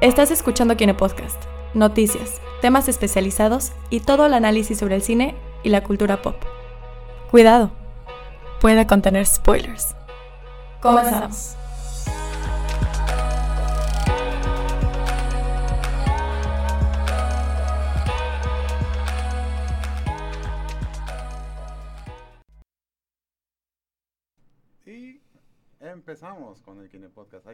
Estás escuchando Kine Podcast, noticias, temas especializados y todo el análisis sobre el cine y la cultura pop. Cuidado, puede contener spoilers. Comenzamos. Y empezamos con el Kine Podcast.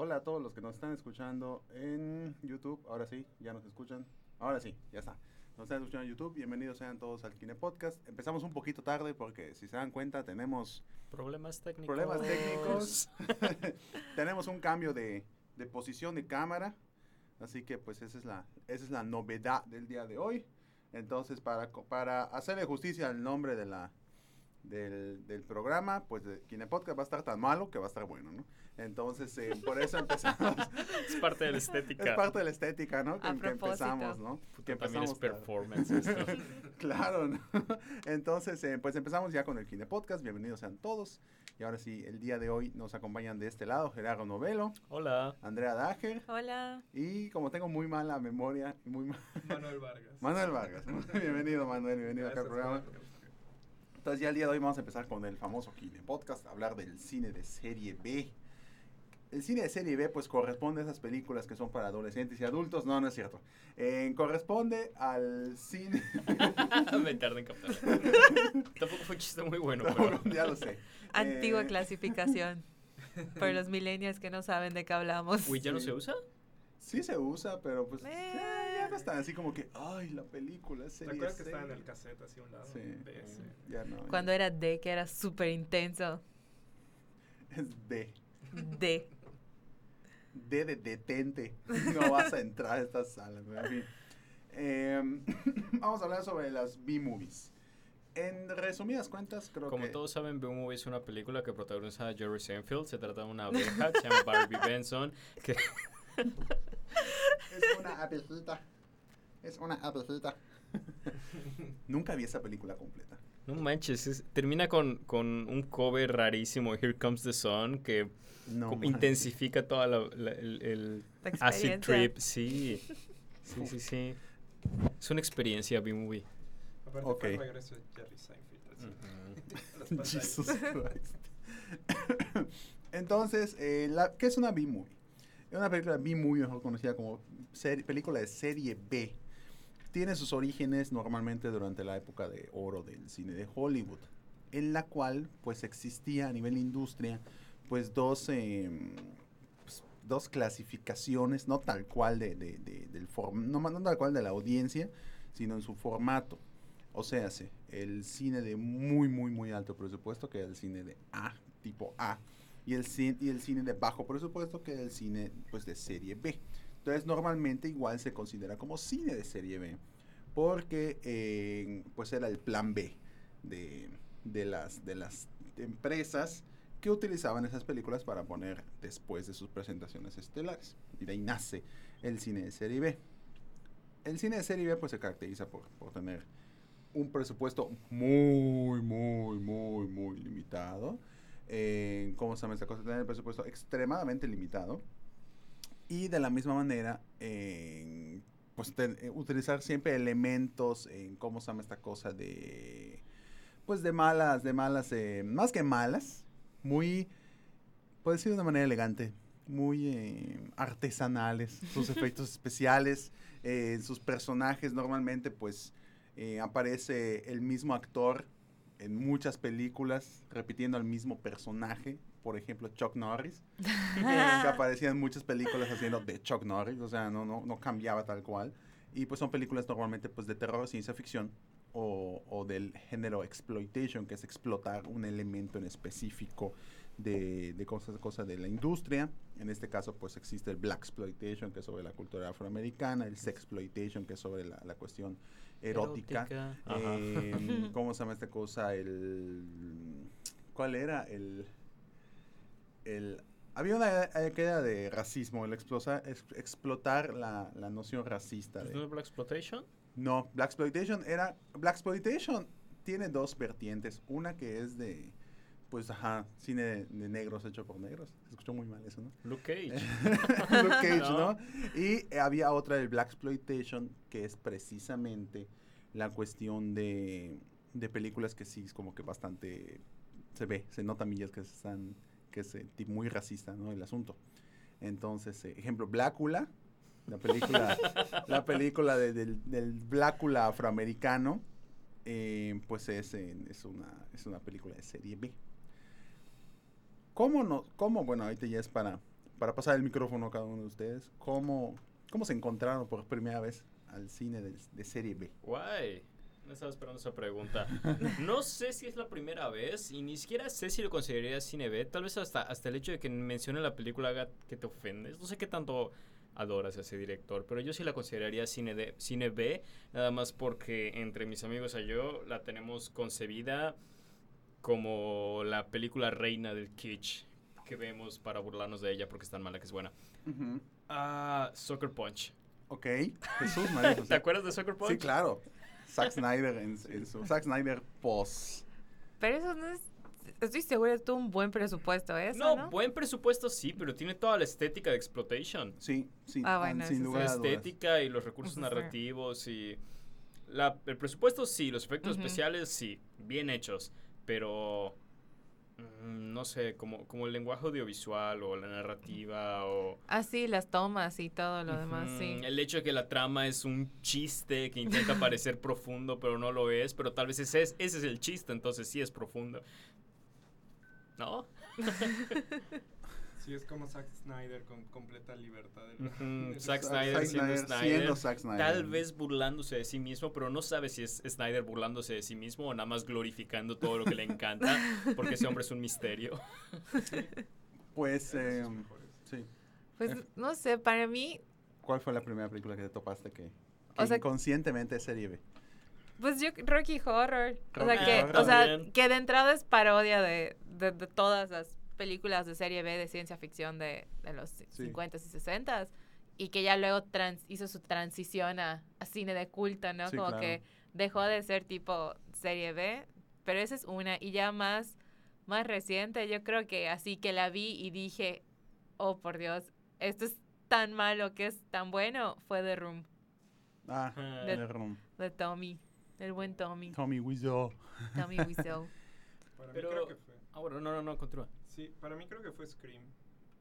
Hola a todos los que nos están escuchando en YouTube. Ahora sí, ya nos escuchan. Ahora sí, ya está. Nos están escuchando en YouTube. Bienvenidos sean todos al Kine Podcast. Empezamos un poquito tarde porque, si se dan cuenta, tenemos Problemas técnicos. problemas técnicos. tenemos un cambio de, de posición de cámara. Así que, pues, esa es la, esa es la novedad del día de hoy. Entonces, para, para hacerle justicia al nombre de la, del, del programa, pues de Kine Podcast va a estar tan malo que va a estar bueno, ¿no? Entonces, eh, por eso empezamos. Es parte de la estética. es parte de la estética, ¿no? A Que, empezamos, ¿no? Puta, que también es performance esto. claro, ¿no? Entonces, eh, pues empezamos ya con el Kine Podcast. Bienvenidos sean todos. Y ahora sí, el día de hoy nos acompañan de este lado Gerardo Novelo, Hola. Andrea Dager Hola. y como tengo muy mala memoria, muy ma- Manuel Vargas. Manuel Vargas. Bienvenido, Manuel, bienvenido acá al Gracias, programa. gracias. Entonces ya el día de hoy vamos a empezar con el famoso Kine Podcast, hablar del cine de serie B. El cine de serie B pues corresponde a esas películas que son para adolescentes y adultos. No, no es cierto. Eh, corresponde al cine... Me tardé en captar. Tampoco fue un chiste muy bueno, pero. ya lo sé. Antigua Eh, clasificación. Por los millennials que no saben de qué hablamos. Uy, ¿ya no Sí. se usa? Sí se usa, pero pues Eh. ya, ya no están así como que, ay, la película es ¿Te serie acuerdas que estaba en el cassette así a un lado? Sí, De ese. ya no. Cuando era D, que era súper intenso. Es D. D. D de detente. No vas a entrar a esta sala. en fin. Em, vamos a hablar sobre las B-movies. En resumidas cuentas, creo Como que... todos saben, B-Movie es una película que protagoniza a Jerry Seinfeld. Se trata de una abeja que se llama Barbie Benson. Que Es una abejita. Es una abejita. Nunca vi esa película completa. No manches, es- termina con, con un cover rarísimo, Here Comes the Sun, que No intensifica toda la, la- el, el La acid trip. Sí, sí, sí, sí. Es una experiencia B-Movie. Aparte Ok. fue el regreso de Jerry Seinfeld. Jesus Christ. Entonces, eh, la- ¿qué es una B-movie? Es una película B-movie, mejor conocida como película de serie B. Tiene sus orígenes normalmente durante la época de oro del cine de Hollywood, en la cual pues existía a nivel industria pues dos, em, pues, dos clasificaciones, no tal cual de, de- de- del form- no, tal cual de la audiencia, sino en su formato. O sea, sí, el cine de muy, muy, muy alto presupuesto, que es el cine de A, tipo A, y el, y el cine de bajo presupuesto, que es el cine pues, de serie B. Entonces, normalmente igual se considera como cine de serie B, porque eh, pues era el plan B de, de las, de las empresas que utilizaban esas películas para poner después de sus presentaciones estelares. Y de ahí nace el cine de serie B. El cine de serie B pues se caracteriza por, por tener un presupuesto muy, muy, muy, muy limitado. Eh, ¿Cómo se llama esta cosa? Tener el presupuesto extremadamente limitado. Y de la misma manera, eh, pues eh, utilizar siempre elementos en cómo se llama esta cosa de, pues de malas, de malas, eh, más que malas, muy, puedo decir de una manera elegante, muy eh, artesanales, sus efectos especiales, sus personajes. Normalmente pues aparece el mismo actor en muchas películas repitiendo al mismo personaje, por ejemplo Chuck Norris, que aparecía en muchas películas haciendo de Chuck Norris, o sea, no, no, no cambiaba tal cual. Y pues son películas normalmente pues de terror, ciencia ficción o, o del género exploitation, que es explotar un elemento en específico de, de cosas, cosas de la industria. En este caso pues existe el black exploitation, que es sobre la cultura afroamericana, el sex exploitation, que es sobre la, la cuestión erótica. Ajá. Eh, ¿Cómo se llama esta cosa? El, ¿Cuál era? El, el, había una era de racismo, el explosa- explotar la, la noción racista. de- ¿Es Black Exploitation? no, Black Exploitation era. Black Exploitation tiene dos vertientes. Una que es de. pues, ajá, cine de, de negros hecho por negros. Se escuchó muy mal eso, ¿no? Luke Cage. Luke Cage, No. ¿no? Y eh, había otra del Black Exploitation, que es precisamente la cuestión de, de películas que sí es como que bastante se ve, se nota millas que están, que es eh, muy racista, ¿no? El asunto. Entonces, eh, ejemplo, Blácula, la película, la película de- del, del Blácula afroamericano, eh, pues es, en- es, una, es una película de serie B. ¿Cómo no? ¿Cómo? Bueno, ahorita ya es para, para pasar el micrófono a cada uno de ustedes. ¿Cómo, cómo se encontraron por primera vez al cine de, de serie B? Guay. No estaba esperando esa pregunta. No sé si es la primera vez y ni siquiera sé si lo consideraría cine B. Tal vez hasta, hasta el hecho de que mencione la película haga que te ofendes. No sé qué tanto adoras a ese director, pero yo sí la consideraría cine, de, cine B, nada más porque entre mis amigos y yo la tenemos concebida como la película reina del kitsch que vemos para burlarnos de ella porque es tan mala que es buena. Ah, Soccer Punch. Ok, Jesús María. ¿Te acuerdas de Soccer Punch? Sí, claro. Zack Snyder en, en su Zack Snyder post. Pero eso no es. Estoy segura tuvo un buen presupuesto, eso, No, ¿no? buen presupuesto sí, pero tiene toda la estética de exploitation. Sí, sí, Ah, bueno, sin lugar La a dudas. estética y los recursos narrativos y... La, el presupuesto sí, los efectos especiales sí, bien hechos, pero... mm, No sé, como, como el lenguaje audiovisual o la narrativa o... Ah, sí, las tomas y todo lo demás, sí. El hecho de que la trama es un chiste que intenta parecer profundo, pero no lo es, pero tal vez ese es, ese es el chiste, entonces sí es profundo. ¿No? Sí, es como Zack Snyder con completa libertad. de Zack Snyder siendo Snyder, siendo Zack Snyder. Tal vez burlándose de sí mismo, pero no sabe si es Snyder burlándose de sí mismo o nada más glorificando todo lo que le encanta, porque ese hombre es un misterio. Pues, eh, sus mejores. sí. Pues no sé, para mí, ¿Cuál fue la primera película que te topaste que, O que sea- inconscientemente es serie B? pues yo, Rocky Horror. O Rocky sea, que, Horror. o sea, que de entrada es parodia de, de, de todas las películas de serie B de ciencia ficción de, de los 50s y 60s. Y que ya luego trans- hizo su transición a, a cine de culto, ¿no? Sí, Como claro. que dejó de ser tipo serie B, pero esa es una. Y ya más, más reciente, yo creo que así que la vi y dije, oh por Dios, esto es tan malo que es tan bueno, fue The Room, Ah, De- The Room. de Tommy, el buen Tommy, Tommy Wiseau. Tommy Wiseau. Para Pero- mí creo que fue. Ah, bueno, no, no, no, continúa. Sí, para mí creo que fue Scream.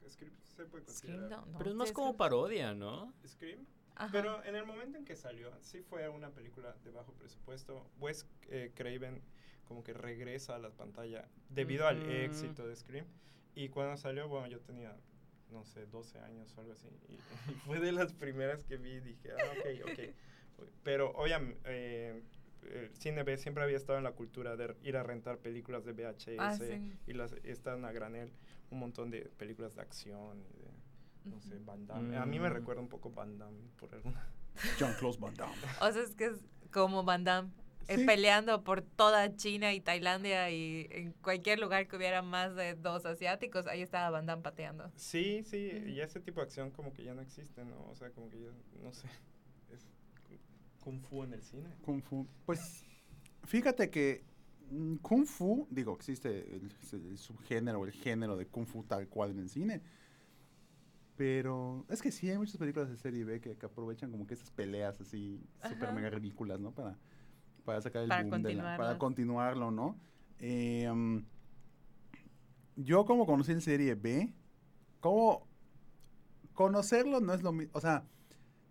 Scream se puede Scream, considerar. no, no, Pero es sí, más como que- parodia, ¿no? Scream. Ajá. Pero en el momento en que salió, sí fue una película de bajo presupuesto. Wes eh, Craven como que regresa a la pantalla debido al Ujú. éxito de Scream. Y cuando salió, bueno, yo tenía, no sé, 12 años o algo así. Y, y fue de las primeras que vi y dije, ah, ok, ok. Pero obviamente, el cine B siempre había estado en la cultura de ir a rentar películas de VHS Ah, sí. y las están a granel un montón de películas de acción y de, no sé. Van Damme. A mí me Mm. recuerda un poco Van Damme por alguna Jean-Claude Van Damme. O sea, es que es como Van Damme. eh, Sí. peleando por toda China y Tailandia y en cualquier lugar que hubiera más de dos asiáticos, ahí estaba Van Damme pateando. Sí, sí, y ese tipo de acción como que ya no existe, ¿no? O sea, como que ya, no sé, Kung Fu en el cine. Kung Fu. Pues, fíjate que mm, Kung Fu, digo, existe el, el subgénero, el género de Kung Fu tal cual en el cine. Pero es que sí, hay muchas películas de serie B que, que aprovechan como que esas peleas así súper mega ridículas, ¿no? Para, para sacar el Para boom de la- para continuarlo, ¿no? Eh, mm, yo como conocí el serie B, como conocerlo no es lo mismo, o sea,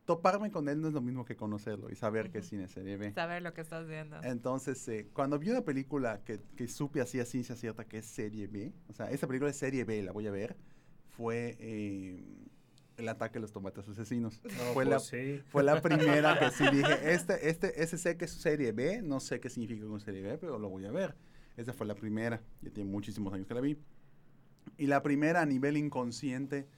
toparme con él no es lo mismo que conocerlo y saber que es Ujú. cine serie B. Saber lo que estás viendo. Entonces, eh, cuando vi una película que, que supe así a ciencia cierta que es serie B, o sea, esa película es serie B, la voy a ver, fue eh, El ataque de los tomates asesinos. fue, la, sí. fue la primera que sí dije, este, este, ese sé que es serie B, no sé qué significa con serie B, pero lo voy a ver. Esa fue la primera, ya tiene muchísimos años que la vi. Y la primera a nivel inconsciente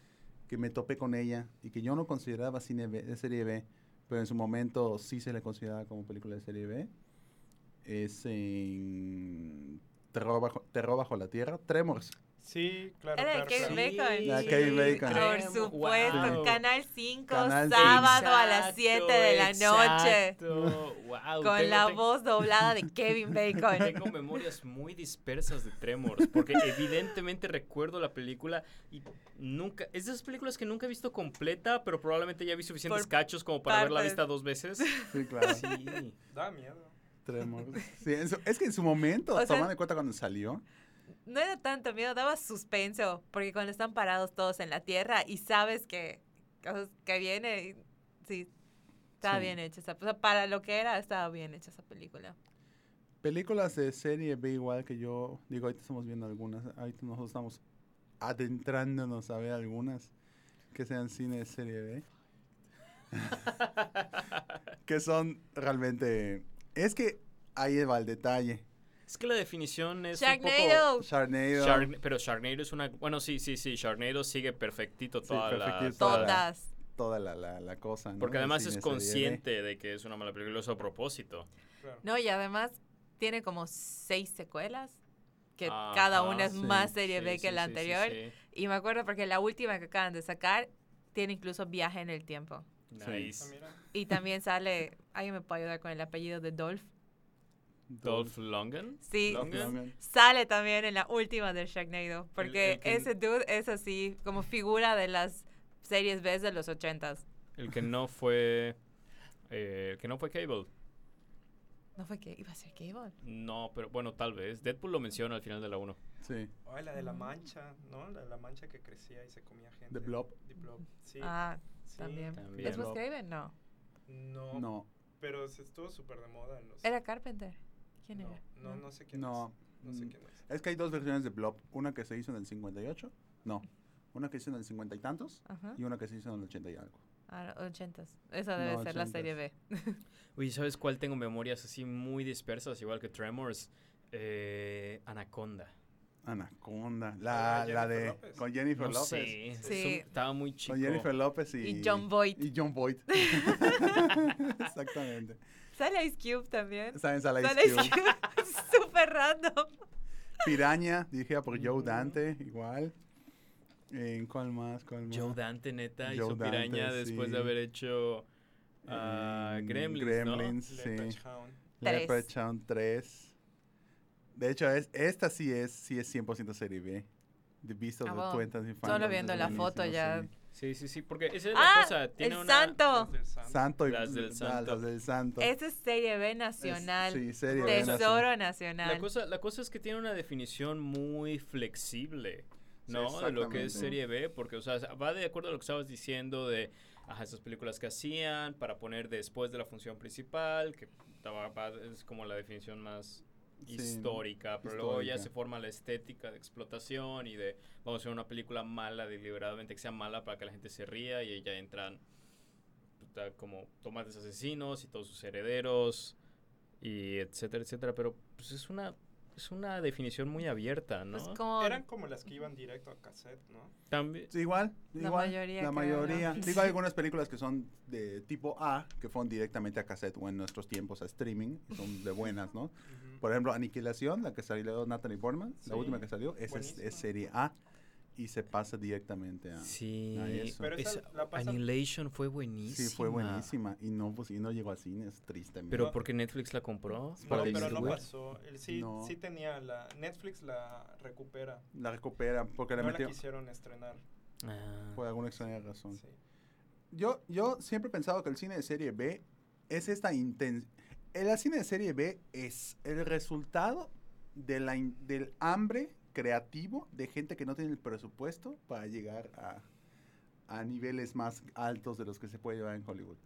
que me topé con ella y que yo no consideraba cine de serie B, pero en su momento sí se le consideraba como película de serie B, es en Terror bajo la Tierra, Tremors. Sí, claro, Era de claro. Kevin claro. Bacon. La Kevin Bacon. Por supuesto, wow. Canal 5, Canal sábado a las Exacto, 7 de la noche. Wow, Con tengo- la tengo- voz doblada de Kevin Bacon. Tengo memorias muy dispersas de Tremors, porque evidentemente recuerdo la película y nunca, es de esas películas que nunca he visto completa, pero probablemente ya vi suficientes Por cachos como para haberla partes. vista dos veces. Sí, claro. Sí. Da miedo. Tremors. Sí, su- es que en su momento, O sea- tomando en cuenta cuando salió, No era tanto miedo, daba suspenso, porque cuando están parados todos en la tierra y sabes que, que viene, y- sí, estaba Sí. bien hecha esa, o sea, para lo que era, estaba bien hecha esa película. películas de serie B igual que yo, digo, ahorita estamos viendo algunas, ahorita nosotros estamos adentrándonos a ver algunas que sean cine de serie B. que son realmente... Es que ahí va el detalle. Es que la definición es un Sharknado. poco... Sharknado. Shark- pero Sharknado es una... Bueno, sí, sí, sí. Sharknado sigue perfectito Sí, toda la... toda la- Todas. toda la, la, la cosa. ¿no? Porque además es consciente de que es una mala película, eso a propósito. Claro. No, y además tiene como seis secuelas, que Ajá, cada una es sí, más serie Sí, B que sí, la sí, sí, anterior. sí. Y me acuerdo porque la última que acaban de sacar tiene incluso viaje en el tiempo. Ah, Nice. mira. Y también sale, alguien me puede ayudar con el apellido de Dolph. Dolph Lundgren. Sí, Lundgren. Sale también en la última de Sharknado. Porque el que- ese dude es así, como figura de las series B de los ochentas. El que no fue... eh, el que no fue Cable. ¿No fue que iba a ser Cable? No, pero bueno, tal vez. Deadpool lo menciona al final de la 1. Sí. Ay, la de la mancha, ¿no? La de la mancha que crecía y se comía gente. The Blob. The Blob, sí. Ah, sí. también. también. ¿Después Blob. Craven? No. No, No. pero se estuvo súper de moda en los... ¿Era Carpenter? ¿Quién no, era? no, no sé quién No. es. No sé Mm, quién es. Es que hay dos versiones de Blob. Una que se hizo en el 58. No. Una que se hizo en el 50 y tantos. Ajá. Y una que se hizo en el 80 y algo. Ah, ochentas. Esa debe No, ser la ochentas. serie B. Uy, ¿sabes cuál tengo memorias así muy dispersas, igual que Tremors? Eh, Anaconda. Anaconda. La, Ah, la Jennifer de. López. Con Jennifer No López. sé, Sí. un- estaba muy chico. Con Jennifer López y. Y John Boyd. Y John Boyd. Exactamente. Sale Ice Cube también. Está en Sala Sale Ice Ice Cube. Cube. Súper random. Piraña, dirigida por Joe Ujú. Dante, igual. ¿En cuál más? ¿Cuál más? Joe Dante, neta, Joe hizo Dante, Piraña después de sí. haber hecho ah, En Gremlins, Gremlins, Leopard sí. Hound. Tres. Leprechaun 3. De hecho, es, esta sí es, sí es 100% serie B. The Beast of Ah, the. Twenties Solo viendo la foto ya. sí. Sí, sí, sí, porque esa es ¡Ah! la cosa. Tiene el una, santo. Las del Santo. Santo y Las del ah, Santo. las del Santo. Esa es serie B Es- nacional. sí, serie B nacional. Tesoro nacional. La cosa, la cosa es que tiene una definición muy flexible, ¿no? Sí, de lo que es serie B, porque, o sea, va de acuerdo a lo que estabas diciendo de ajá, esas películas que hacían para poner después de la función principal, que estaba- va- es como la definición más Sí, histórica, pero luego ya se forma la estética de explotación y de vamos a hacer una película mala deliberadamente que sea mala para que la gente se ría y ya entran puta, como tomates asesinos y todos sus herederos y etcétera, etcétera, pero pues es una es una definición muy abierta, ¿no? Pues como Eran como las que iban directo a cassette, ¿no? También Sí, igual, La igual. mayoría, La creo, mayoría. ¿no? Digo, hay algunas películas que son de tipo A, que fueron directamente a cassette o en nuestros tiempos a streaming, y son de buenas, ¿no? Por ejemplo, Aniquilación, la que salió Natalie Portman, Sí, la última que salió, esa es, buenísima. es serie A y se pasa directamente a... sí, a eso. Pero esa esa- la pasan- Annihilation fue buenísima. Sí, fue buenísima y no, pues, y no llegó a cines, tristemente. Pero No. porque Netflix la compró. No, pero no pasó. El- sí, No. sí tenía la... Netflix la recupera. la recupera porque No la metió quisieron estrenar. Ah. por alguna extraña razón. Sí. Yo, yo siempre he pensado que el cine de serie B es esta intención. El cine de serie B es el resultado de la in- del hambre creativo de gente que no tiene el presupuesto para llegar a, a niveles más altos de los que se puede llevar en Hollywood.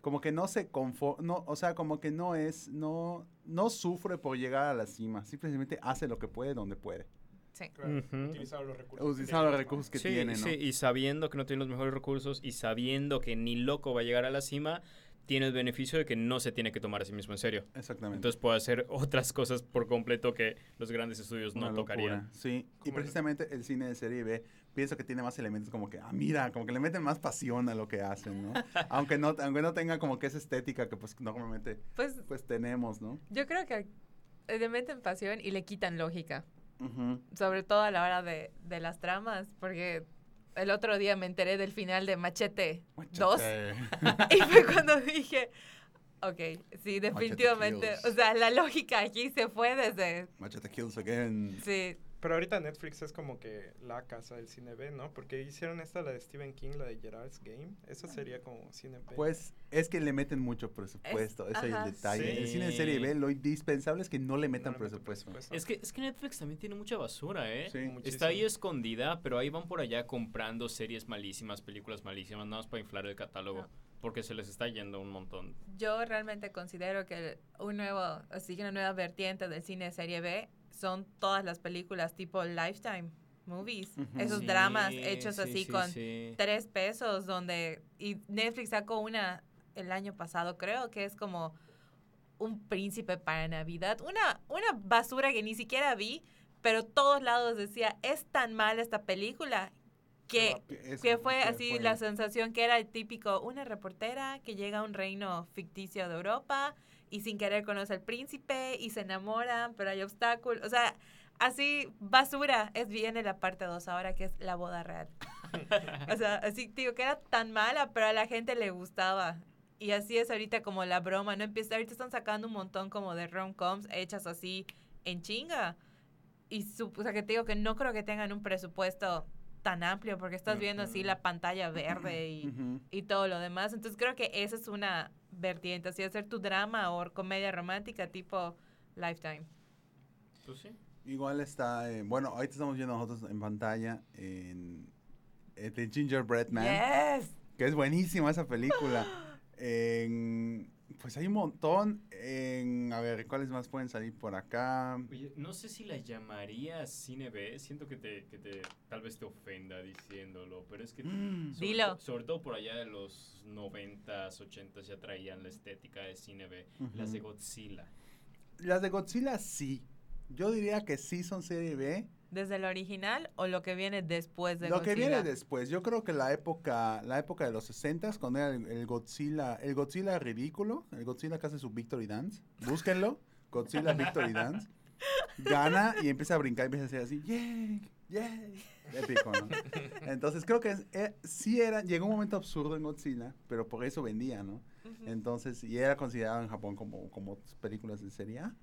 Como que no se conforma, no, o sea, como que no es, no, no sufre por llegar a la cima, simplemente hace lo que puede donde puede. Sí. Claro, Ujú. utilizaron los recursos. los recursos que sí, tiene, ¿no? sí, y sabiendo que no tiene los mejores recursos y sabiendo que ni loco va a llegar a la cima, tiene el beneficio de que no se tiene que tomar a sí mismo en serio. Exactamente. Entonces puede hacer otras cosas por completo que los grandes estudios Una no locura, tocarían. Sí, y precisamente el cine de serie B pienso que tiene más elementos como que, ah, mira, como que le meten más pasión a lo que hacen, ¿no? aunque no aunque no tenga como que esa estética que pues normalmente Pues pues tenemos, ¿no? yo creo que le meten pasión y le quitan lógica. Sobre todo a la hora de, de las tramas, porque el otro día me enteré del final de Machete 2 Machete. y fue cuando dije, ok, sí, definitivamente, o sea, la lógica aquí se fue desde, Machete kills again. sí, Pero ahorita Netflix es como que la casa del cine B, ¿no? Porque hicieron esta, la de Stephen King, la de Gerard's Game. Eso sería como cine B. Pues es que le meten mucho presupuesto, ese es ajá. el detalle. Sí. El cine en serie B, lo indispensable es que no le No metan le meten presupuesto. Es que, es que Netflix también tiene mucha basura, ¿eh? Sí. Está ahí escondida, pero ahí van por allá comprando series malísimas, películas malísimas, nada más para inflar el catálogo. Ah. Porque se les está yendo un montón. yo realmente considero que un nuevo, así que una nueva vertiente del cine de serie B son todas las películas tipo Lifetime Movies, esos Sí, dramas hechos sí, así sí, con sí. tres pesos donde y Netflix sacó una el año pasado creo que es como un príncipe para Navidad. Una una basura que ni siquiera vi pero todos lados decía es tan mala esta película que Es- que fue así fue- la sensación que era el típico una reportera que llega a un reino ficticio de Europa y sin querer conoce al príncipe y se enamoran pero hay obstáculos o sea así basura es viene la parte 2 ahora que es la boda real o sea, así digo que era tan mala, pero a la gente le gustaba. Y así es ahorita como la broma, ¿no? Empieza, ahorita están sacando un montón como de rom-coms hechas así en chinga. Y su, o sea, que te digo que no creo que tengan un presupuesto tan amplio porque estás viendo así la pantalla verde y, y todo lo demás. Entonces creo que esa es una vertiente, así hacer tu drama o comedia romántica tipo Lifetime. Pues sí. Igual está, eh, bueno, ahorita estamos viendo nosotros en pantalla en, en The Gingerbread Man, Yes. que es buenísima esa película. En- pues hay un montón. En, a ver, ¿cuáles más pueden salir por acá? Oye, no sé si la llamaría cine B. Siento que te, que te tal vez te ofenda diciéndolo, pero es que Mm. sobre, Dilo. to- sobre todo por allá de los 90s, 80s ya traían la estética de cine B. Las de. Godzilla. Las de Godzilla sí. Yo diría que sí son serie B. ¿Desde el original o lo que viene después de Lo que Godzilla? viene después, yo creo que la época, la época de los 60 cuando era el, el Godzilla, el Godzilla ridículo, el Godzilla que hace su Victory Dance, búsquenlo, Godzilla Victory Dance, gana y empieza a brincar y empieza a hacer así, yay, yay, épico, ¿no? Entonces creo que es- eh, sí era, llegó un momento absurdo en Godzilla, pero por eso vendía, ¿no? Entonces, y era considerado en Japón como, como películas de serie A,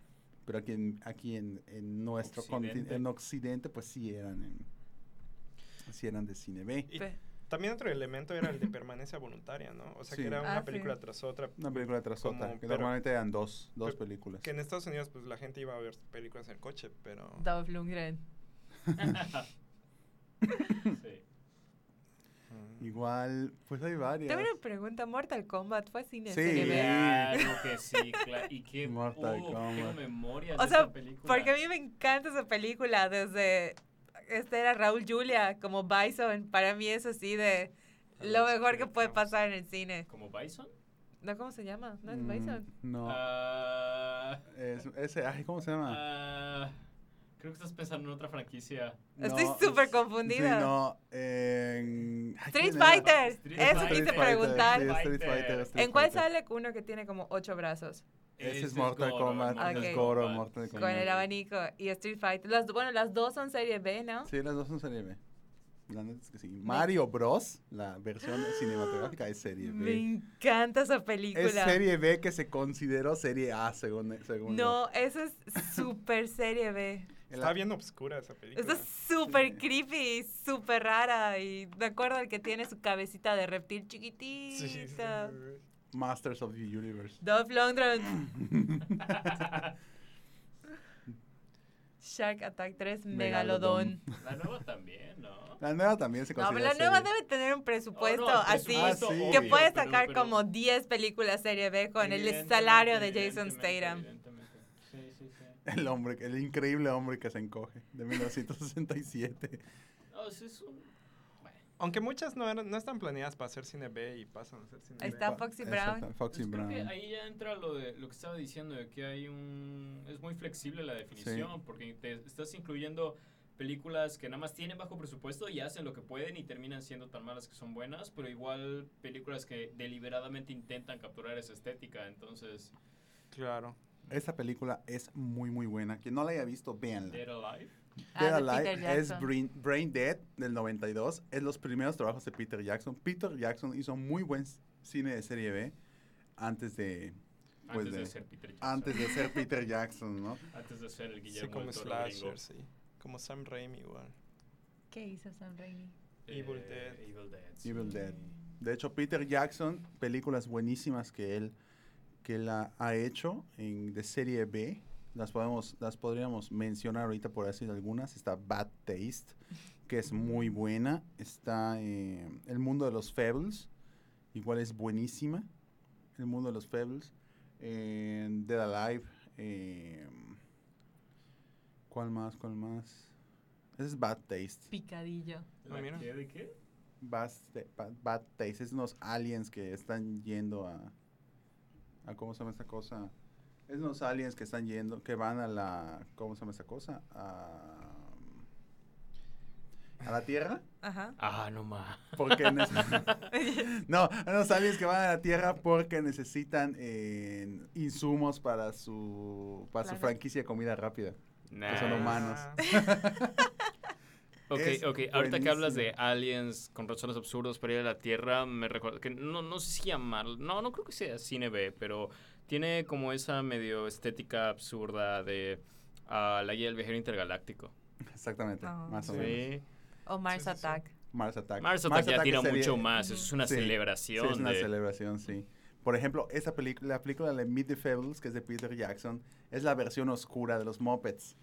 pero aquí en, aquí en, en nuestro contin- Occidente. en Occidente, pues sí eran en, sí eran de cine B. Y también otro elemento era el de permanencia voluntaria, ¿no? O sea, Sí. que era una Ah, sí. película tras otra. Una película tras Como- otra, que pero- normalmente eran dos, dos pero- películas. Que en Estados Unidos, pues la gente iba a ver películas en el coche, pero. Dolph Lundgren. Sí. Igual, pues hay varias. Tengo una pregunta, ¿Mortal Kombat fue cine Sí. Claro que sí, claro. Y qué, Mortal Kombat. memoria O de sea, esa película. Porque a mí me encanta esa película desde... Este era Raúl Julia como Bison. Para mí es así de lo mejor que puede pasar en el cine. ¿Como Bison? ¿No cómo se llama? ¿No es Mm, Bison? No, Ah, es, ese, ay, ¿cómo se llama? ah, creo que estás pensando en otra franquicia. Estoy No, súper es- confundida. Sí, no, en... Street. Fighter. Street Eso quise preguntar. sí, Street Fighter. Fighter, Street ¿En cuál Fighter. sale uno que tiene como ocho brazos? Ese es Mortal Goro, Kombat, Mortal es. Goro, Kombat. Mortal Con Kombat. el abanico y Street Fighter. Las, bueno, las dos son serie B, ¿no? Sí, las dos son serie B. La neta es que sí. Mario Bros, la versión cinematográfica es serie Me B. encanta esa película. Es serie B que se consideró serie A según, según No, eso es súper serie B. Está bien obscura esa película. Está súper Sí. creepy, súper rara. Y me acuerdo el que tiene su cabecita de reptil chiquitita. Sí, sí, sí, sí. Masters of the Universe. Dolph Lundgren. Shark Attack 3 Megalodón. Megalodón. La nueva también, ¿no? La nueva también se No, considera pero la nueva serie. debe tener un presupuesto Oh, no, así. presupuesto, Ah, sí. Que obvio, puede pero- sacar pero- como 10 películas serie B con el salario de Jason Statham. El hombre, el increíble hombre que se encoge, de 1967. No, sí es un... Bueno, Aunque muchas no, eran, no están planeadas para hacer cine B y pasan a ser cine Ahí B. está Foxy Brown. Foxy pues creo Brown. que ahí ya entra lo de lo que estaba diciendo de que hay un es muy flexible la definición porque te estás incluyendo películas que nada más tienen bajo presupuesto y hacen lo que pueden y terminan siendo tan malas que son buenas, pero igual películas que deliberadamente intentan capturar esa estética, entonces Claro. Esta película es muy, muy buena. Quien no la haya visto, véanla. Dead Alive. Ah, Dead de Peter Alive es. Brain, Brain Dead del 92. Es los primeros trabajos de Peter Jackson. Peter Jackson hizo muy buen cine de serie B antes de, pues Antes de, de- ser Peter Jackson. antes de ser Peter Jackson, ¿no? Antes de ser el Sí, Guillermo como del Toro slasher, sí. Como Sam Raimi igual. ¿Qué hizo Sam Raimi? Evil Eh, Dead. Evil Dead. sí. Evil Dead. De hecho, Peter Jackson, películas buenísimas que él, que él ha, hecho en, de serie B, las, podemos, las podríamos mencionar ahorita por decir algunas. Está Bad Taste, que es muy buena. Está eh, El Mundo de los Fables, igual es buenísima. El Mundo de los Fables. Eh, Dead Alive. eh, ¿Cuál más? ¿Cuál más? Ese es Bad Taste. Picadillo. ¿La qué? ¿De qué? Bad, Bad, Bad Taste. Es unos aliens que están yendo a, a. ¿Cómo se llama esta cosa? Es unos aliens que están yendo. Que van a la. ¿Cómo se llama esta cosa? A. A la Tierra. Ajá. Ah, no más. Porque no, unos aliens que van a la Tierra porque necesitan eh, insumos para su para su Claro. franquicia de comida rápida. Nah. son humanos. Ok, Es ok. Ahorita que hablas de aliens con razones absurdas para ir a la Tierra, me recuerdo que no, no sé si llamarlo. No, no creo que sea cine B, pero tiene como esa medio estética absurda de ah, la guía del viajero intergaláctico. Exactamente, Ah, más o menos. Sí. O Mars Sí, sí, sí. Attack. Mars Attack. Mars Attack ya tira sería- mucho más. Eso es una Sí, celebración. Sí, es una de- celebración, sí. Por ejemplo, esa película, la película de Meet the Feables, que es de Peter Jackson, es la versión oscura de los Muppets,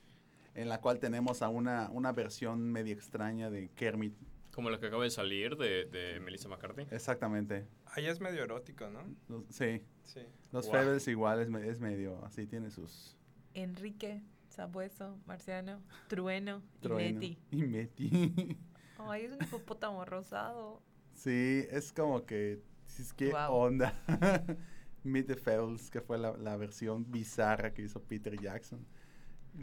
en la cual tenemos a una, una versión medio extraña de Kermit. Como la que acaba de salir de, de Melissa McCarthy. Exactamente. Ahí es medio erótico, ¿no? Los- sí, Sí. los. Feables igual es, me- es medio, así tiene sus Enrique, Sabueso, Marciano, Trueno y trueno. Neti. Y Meti. Ay, es un hipopótamo rosado. sí, es como que, es que onda. Meet the que fue la, la versión bizarra que hizo Peter Jackson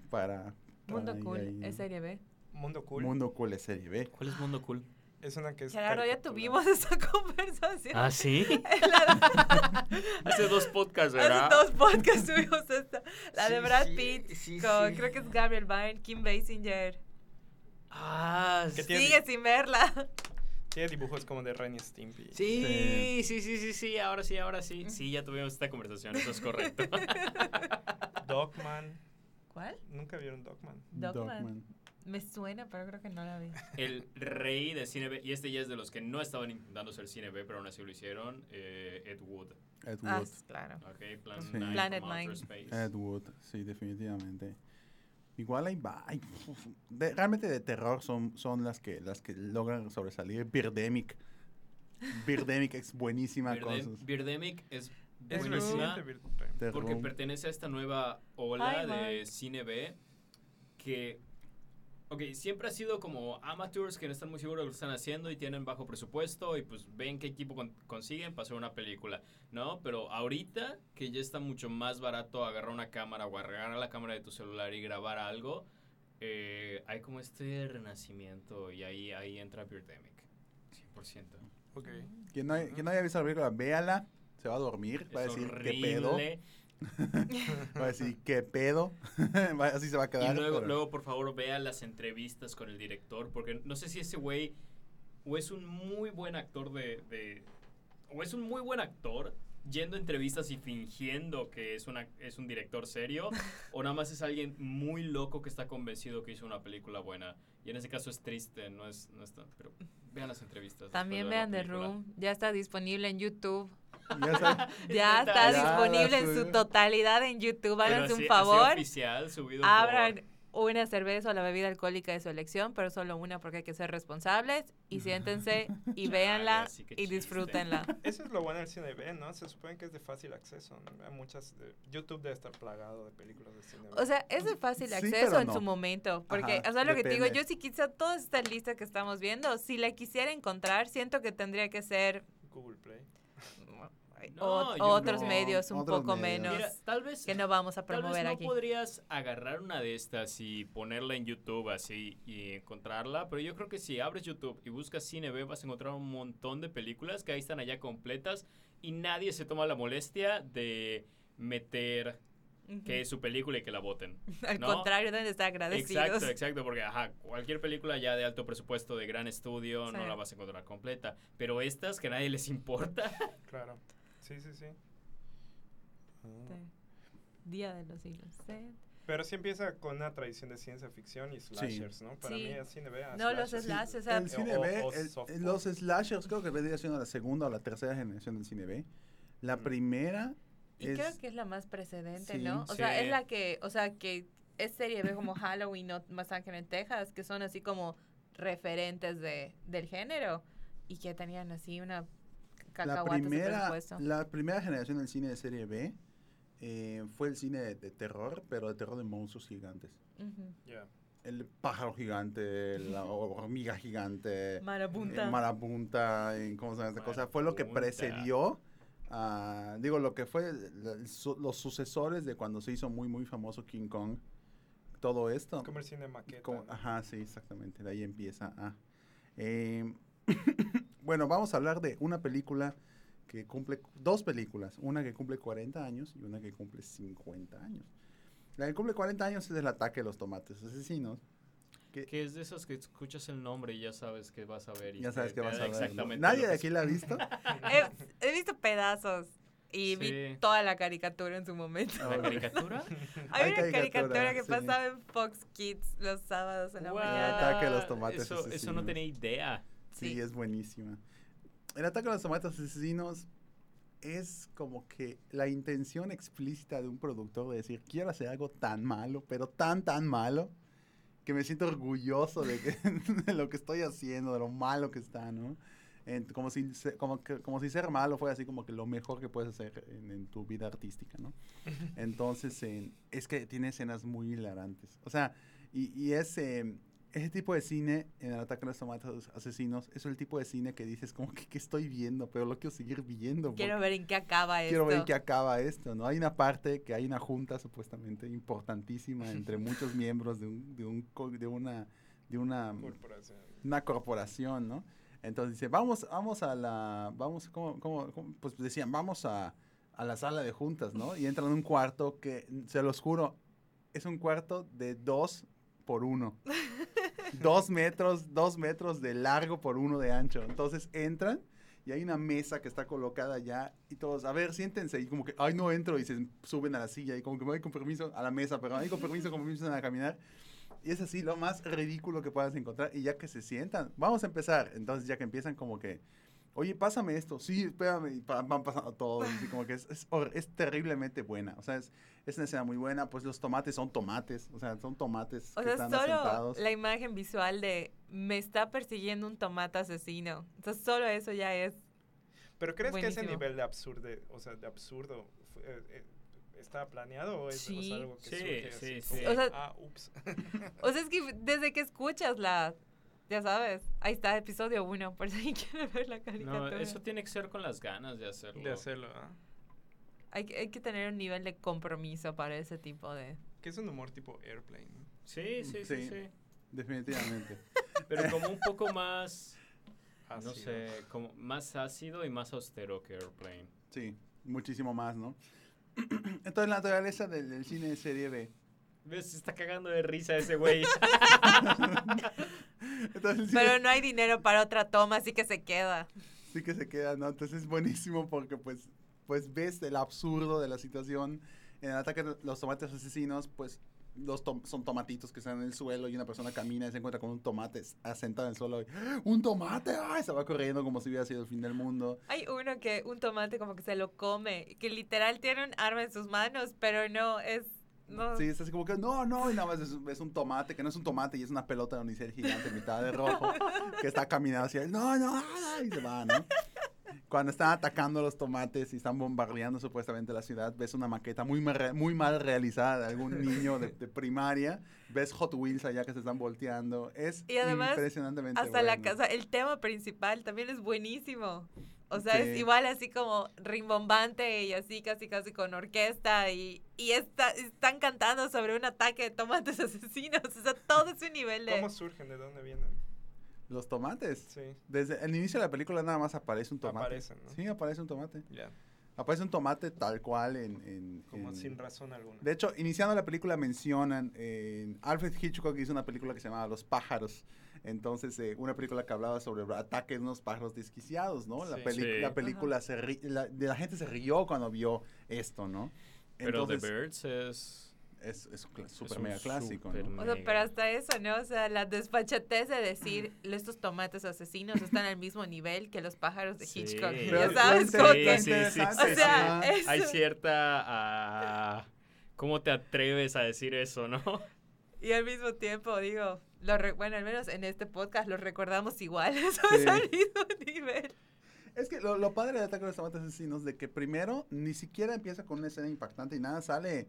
para... Mundo Cool, ahí- es serie B. Mundo Cool. Mundo Cool es serie B. ¿Cuál es Mundo Cool? Es una que es. Gerardo, ya tuvimos esa conversación. Ah, sí. La- Hace dos podcasts, ¿verdad? Hace dos podcasts tuvimos esta. La de Brad sí, Pitt sí, con, sí. creo que es Gabriel Byrne, Kim Basinger. Ah, ¿Qué sí. tiene? Sigue sin verla. Tiene dibujos como de Ren y Stimpy. Sí, sí, sí, sí, sí, ahora sí, ahora sí. Sí, ya tuvimos esta conversación, eso es correcto. Dogman. ¿Cuál? ¿Nunca vieron Dogman? Dogman. Me suena, pero creo que no la vi. El rey de cine B, y este ya es de los que no estaban intentando ser cine B, pero aún así lo hicieron, eh, Ed Wood. Ed Ah, Wood. claro. Ok, Plan Sí. Nine Planet Nine. Space. Ed Wood, sí, definitivamente. Igual hay, va- hay- de- realmente de terror son, son las que las que logran sobresalir. Birdemic. Birdemic es buenísima sus Birdemic es Es buenísima reciente. Vir- The porque pertenece a esta nueva ola Hi, de cine B que, ok, siempre ha sido como amateurs que no están muy seguros de lo que están haciendo y tienen bajo presupuesto y pues ven qué equipo con- consiguen para hacer una película, ¿no? Pero ahorita que ya está mucho más barato agarrar una cámara o agarrar la cámara de tu celular y grabar algo, eh, hay como este renacimiento y ahí, ahí entra Birdemic, 100%. Ok. Quien no, hay- quien no haya visto la película, véala. Se va a dormir. Va a decir, ¿qué pedo? horrible. Va a decir, ¿qué pedo? Así se va a Y quedar. luego, pero- luego, por favor, vea las entrevistas con el director, porque no sé si ese güey o es un muy buen actor de, de- o es un muy buen actor yendo a entrevistas y fingiendo que es, una, es un director serio, o nada más es alguien muy loco que está convencido que hizo una película buena. Y en ese caso es triste, no es, no es tan- pero vean las entrevistas. También vean The. Room. Ya está disponible en YouTube. Ya está. Ya está Ya disponible en su totalidad en YouTube. Háganse un favor. oficial, subido por- Abran una cerveza o la bebida alcohólica de su elección, pero solo una porque hay que ser responsables. Y siéntense y véanla y chiste. disfrútenla. Eso es lo bueno del cine B, ¿no? Se supone que es de fácil acceso. muchas. de- YouTube debe estar plagado de películas de cine B. O sea, es de fácil Sí, acceso pero en no. su momento. Porque, Ajá, o sea, lo que te digo, depende. yo si quizá todas estas listas que estamos viendo, si la quisiera encontrar, siento que tendría que ser Google Play. No, o- otros no. medios un Otros poco medios. menos Mira, tal vez que no vamos a Tal vez promover no aquí. podrías agarrar una de estas y ponerla en YouTube así y encontrarla, pero yo creo que si abres YouTube y buscas Cine B vas a encontrar un montón de películas que ahí están allá completas y nadie se toma la molestia de meter que es su película y que la voten. Al ¿no? contrario, deben de estar agradecidos. Exacto, exacto, porque ajá, cualquier película ya de alto presupuesto, de gran estudio, no Sí. la vas a encontrar completa. Pero estas que a nadie les importa. Claro. Sí, sí, sí. Ah. Sí. Día de los inocentes. Pero sí empieza con una tradición de ciencia ficción y slashers, ¿no? Para Sí. mí es cine B. a No, los slashers. sea, el cine B, o el- los slashers creo que vendría siendo la segunda o la tercera generación del cine B. La Mm. primera Y es... creo que es la más precedente, Sí. ¿no? O sea, es la que, o sea, que es serie B como Halloween o Masacre en Texas, que son así como referentes de, del género y que tenían así una la primera, la primera generación del cine de serie B eh, fue el cine de, de terror, pero de terror de monstruos gigantes. Ya. El pájaro gigante, la hormiga gigante, Marabunta. eh, marabunta, ¿cómo se llama esta cosa? Fue lo que precedió, a- digo, lo que fue la- el su- los sucesores de cuando se hizo muy, muy famoso King Kong. Todo esto. Como el cine maqueta. Como- ¿no? ajá, sí, exactamente. De ahí empieza. a Eh, bueno, vamos a hablar de una película que cumple, dos películas, una que cumple 40 años y una que cumple 50 años. La que cumple 40 años es el ataque de los tomates asesinos. Que, Que es de esos que escuchas el nombre y ya sabes que vas a ver. Y ya sabes que vas a ver. Exactamente. Nadie de aquí la ha visto. he, he visto pedazos y vi Sí. toda la caricatura en su momento. es. ¿La caricatura? Hay Hay una caricatura, caricatura que sí. pasaba en Fox Kids los sábados en la mañana. ataque a los tomates Eso, eso no tenía idea. Sí, Sí. es buenísima. El ataque a los tomates asesinos es como que la intención explícita de un productor de decir, quiero hacer algo tan malo, pero tan, tan malo, que me siento orgulloso de, que- de lo que estoy haciendo, de lo malo que está, ¿no? En- como, si, como, como si ser malo fuera así como que lo mejor que puedes hacer en, en tu vida artística, ¿no? Entonces, en- es que tiene escenas muy hilarantes. O sea, y, y es, eh, ese tipo de cine en el ataque a los tomates asesinos es el tipo de cine que dices como que ¿qué estoy viendo? Pero lo quiero seguir viendo. Quiero ver en qué acaba esto. quiero ver en qué acaba esto, ¿no? Hay una parte que hay una junta supuestamente importantísima entre muchos miembros de, un, de, un co- de una, de una, Corporación. una corporación, ¿no? Entonces dice, vamos, vamos a la, vamos, ¿cómo, cómo, cómo? Pues decían, vamos a, a la sala de juntas, ¿no? Y entran en un cuarto que, se los juro, es un cuarto de dos por uno. dos metros, dos metros de largo por uno de ancho. Entonces entran y hay una mesa que está colocada ya y todos, a ver, siéntense. Y como que, ay, no entro y se suben a la silla y como que, ay, con permiso, a la mesa, perdón, ay, con permiso, permiso, empiezan a caminar. Y es así lo más ridículo que puedas encontrar. Y ya que se sientan, vamos a empezar. Entonces ya que empiezan como que, oye, pásame esto. Sí, espérame. Y pa- van pasando todos. Y como que es, es, terriblemente buena. O sea, es, es una escena muy buena. Pues los tomates son tomates. O sea, son tomates O que sea, están solo asentados. la imagen visual de me está persiguiendo un tomate asesino. Entonces, solo eso ya es. ¿Pero crees que ese nivel de absurdo, o sea, de absurdo, fue- eh, eh, está planeado o es, o es Sí. algo que Sí, surge sí, así sí. como, O sea- ah, ups. O sea, es que desde que escuchas la. Ya sabes, ahí está, episodio uno, por si quiere ver la No, caricatura. eso tiene que ser con las ganas de hacerlo. de hacerlo, ¿ah? hay, que- hay que tener un nivel de compromiso para ese tipo de. Que es un humor tipo airplane. ¿no? Sí, sí, sí, Sí. sí. Definitivamente. Pero como un poco más, no sé, como más ácido y más austero que Airplane. sí, muchísimo más, ¿no? Entonces la naturaleza del, del cine de serie B. ¿Ves? Se está cagando de risa ese güey. Entonces Pero no hay dinero para otra toma, así que se queda. sí que se queda, ¿no? Entonces es buenísimo porque pues, pues ves el absurdo de la situación. En el ataque de los tomates asesinos, pues los tom- son tomatitos que están en el suelo y una persona camina y se encuentra con un tomate asentado en el suelo. y. ¡Un tomate! ¡Ay! Se va corriendo como si hubiera sido el fin del mundo. Hay uno que un tomate como que se lo come, que literal tiene un arma en sus manos, pero no es. No. Sí, es así como que no, no, y nada más es, es un tomate, que no es un tomate y es una pelota de unicel gigante mitad de rojo que está caminando hacia él. No, no, y se va, ¿no? Cuando están atacando los tomates y están bombardeando supuestamente la ciudad, ves una maqueta muy, mal muy mal realizada de algún niño de, de primaria. Ves Hot Wheels allá que se están volteando. Es Y además, impresionantemente Hasta la bueno. casa, el tema principal también es buenísimo. O sea, Sí. es igual así como rimbombante y así casi casi con orquesta y, y está, están cantando sobre un ataque de tomates asesinos. O sea, todo ese nivel de... ¿Cómo surgen? ¿De dónde vienen? Los tomates. Sí, Desde el inicio de la película nada más aparece un tomate. Aparecen, ¿no? Sí, aparece un tomate. ya. Aparece un tomate tal cual en... en- Como en- sin razón alguna. De hecho, iniciando la película mencionan, eh, Alfred Hitchcock hizo una película que se llamaba Los pájaros. Entonces, eh, una película que hablaba sobre el ataque de unos pájaros desquiciados, ¿no? La, Sí. la película se ri- la, la gente se rió cuando vio esto, ¿no? Pero The Entonces, Birds es... es, es cla- es mega clásico, súper ¿no? O sea, pero hasta eso, ¿no? O sea, la desfachatez de decir estos tomates asesinos están al mismo nivel que los pájaros de Sí. Hitchcock. Pero ya sabes, que... sí, sí, sí, O sea, es- Hay cierta... ah, ¿Cómo te atreves a decir eso, no? Y al mismo tiempo, digo, lo re- bueno, al menos en este podcast los recordamos iguales, Sí. al mismo nivel. Es que lo, lo padre de Ataque a los Tomates Asesinos de que primero ni siquiera empieza con una escena impactante y nada, sale,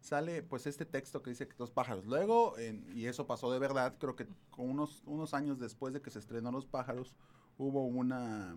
sale pues este texto que dice que dos pájaros. Luego, en- y eso pasó de verdad, creo que con unos, unos años después de que se estrenó Los pájaros, hubo una